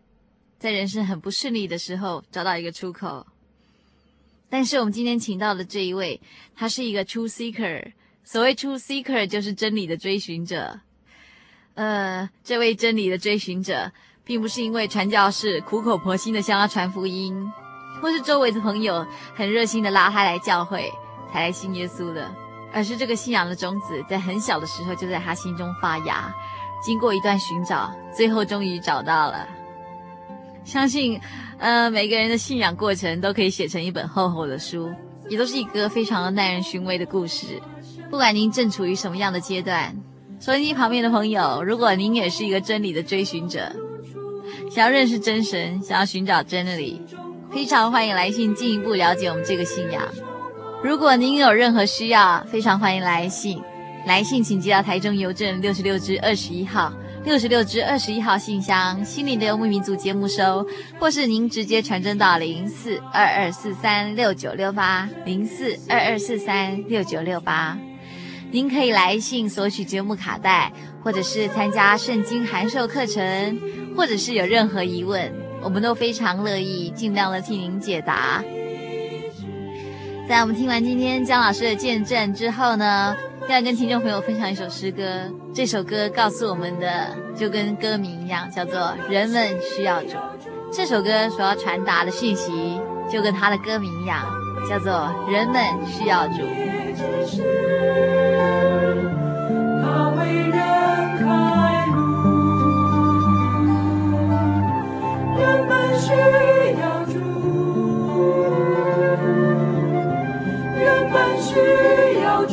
Speaker 1: 在人生很不顺利的时候找到一个出口。但是我们今天请到的这一位，他是一个 Truth Seeker。所谓 Truth Seeker，就是真理的追寻者。呃，这位真理的追寻者，并不是因为传教士苦口婆心的向他传福音，或是周围的朋友很热心的拉他来教会。才来信耶稣的，而是这个信仰的种子在很小的时候就在他心中发芽，经过一段寻找，最后终于找到了。相信，呃，每个人的信仰过程都可以写成一本厚厚的书，也都是一个非常耐人寻味的故事。不管您正处于什么样的阶段，收音机旁边的朋友，如果您也是一个真理的追寻者，想要认识真神，想要寻找真理，非常欢迎来信进一步了解我们这个信仰。如果您有任何需要，非常欢迎来信。来信请寄到台中邮政六十六支二十一号，六十六支二十一号信箱，心灵的游牧民族节目收，或是您直接传真到零四二二四三六九六八，零四二二四三六九六八。您可以来信索取节目卡带，或者是参加圣经函授课程，或者是有任何疑问，我们都非常乐意尽量的替您解答。在我们听完今天江老师的见证之后呢，要跟听众朋友分享一首诗歌。这首歌告诉我们的，就跟歌名一样，叫做《人们需要主》。这首歌所要传达的讯息，就跟它的歌名一样，叫做《人们需要主》。需要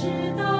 Speaker 1: 直到